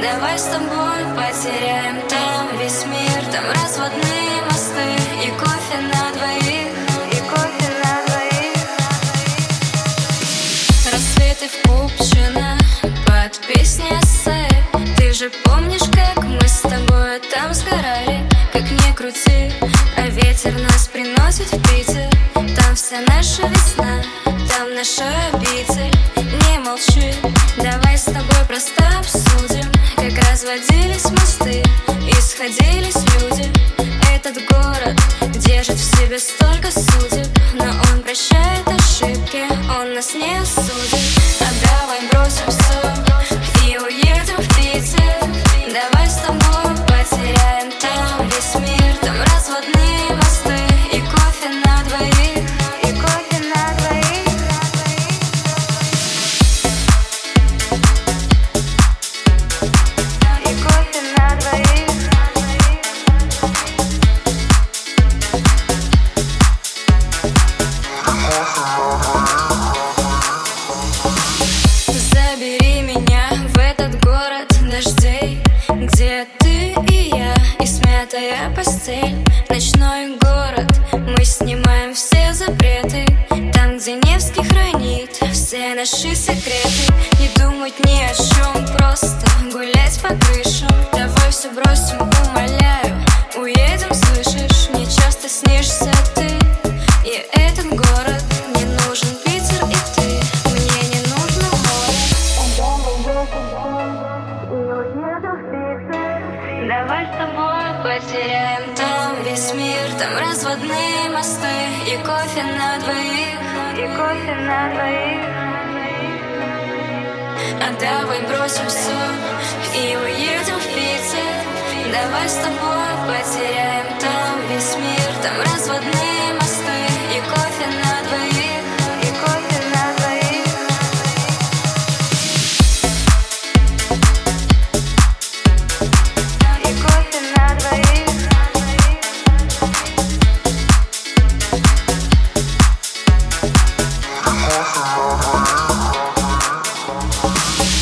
Давай с тобой потеряем там весь мир. Там разводные мосты и кофе на двоих И кофе на двоих. Рассветы в Купчино под песни эссе Ты же помнишь, как мы с тобой там сгорали? Как не крути, а ветер нас приносит в Питер. Там вся наша весна, там наша обитель. Не молчи, давай с тобой просто держит в себе столько судеб Но он прощает ошибки, он нас не осудит. А давай бросим все Где ты и я, и смятая постель. Ночной город, мы снимаем все запреты. Там, где Невский хранит все наши секреты. Не думать ни о чем, просто Давай с тобой потеряем там весь мир Там разводные мосты и кофе на двоих. И кофе на двоих. А давай бросим все и уедем в Питер. Давай с тобой потеряем Wow.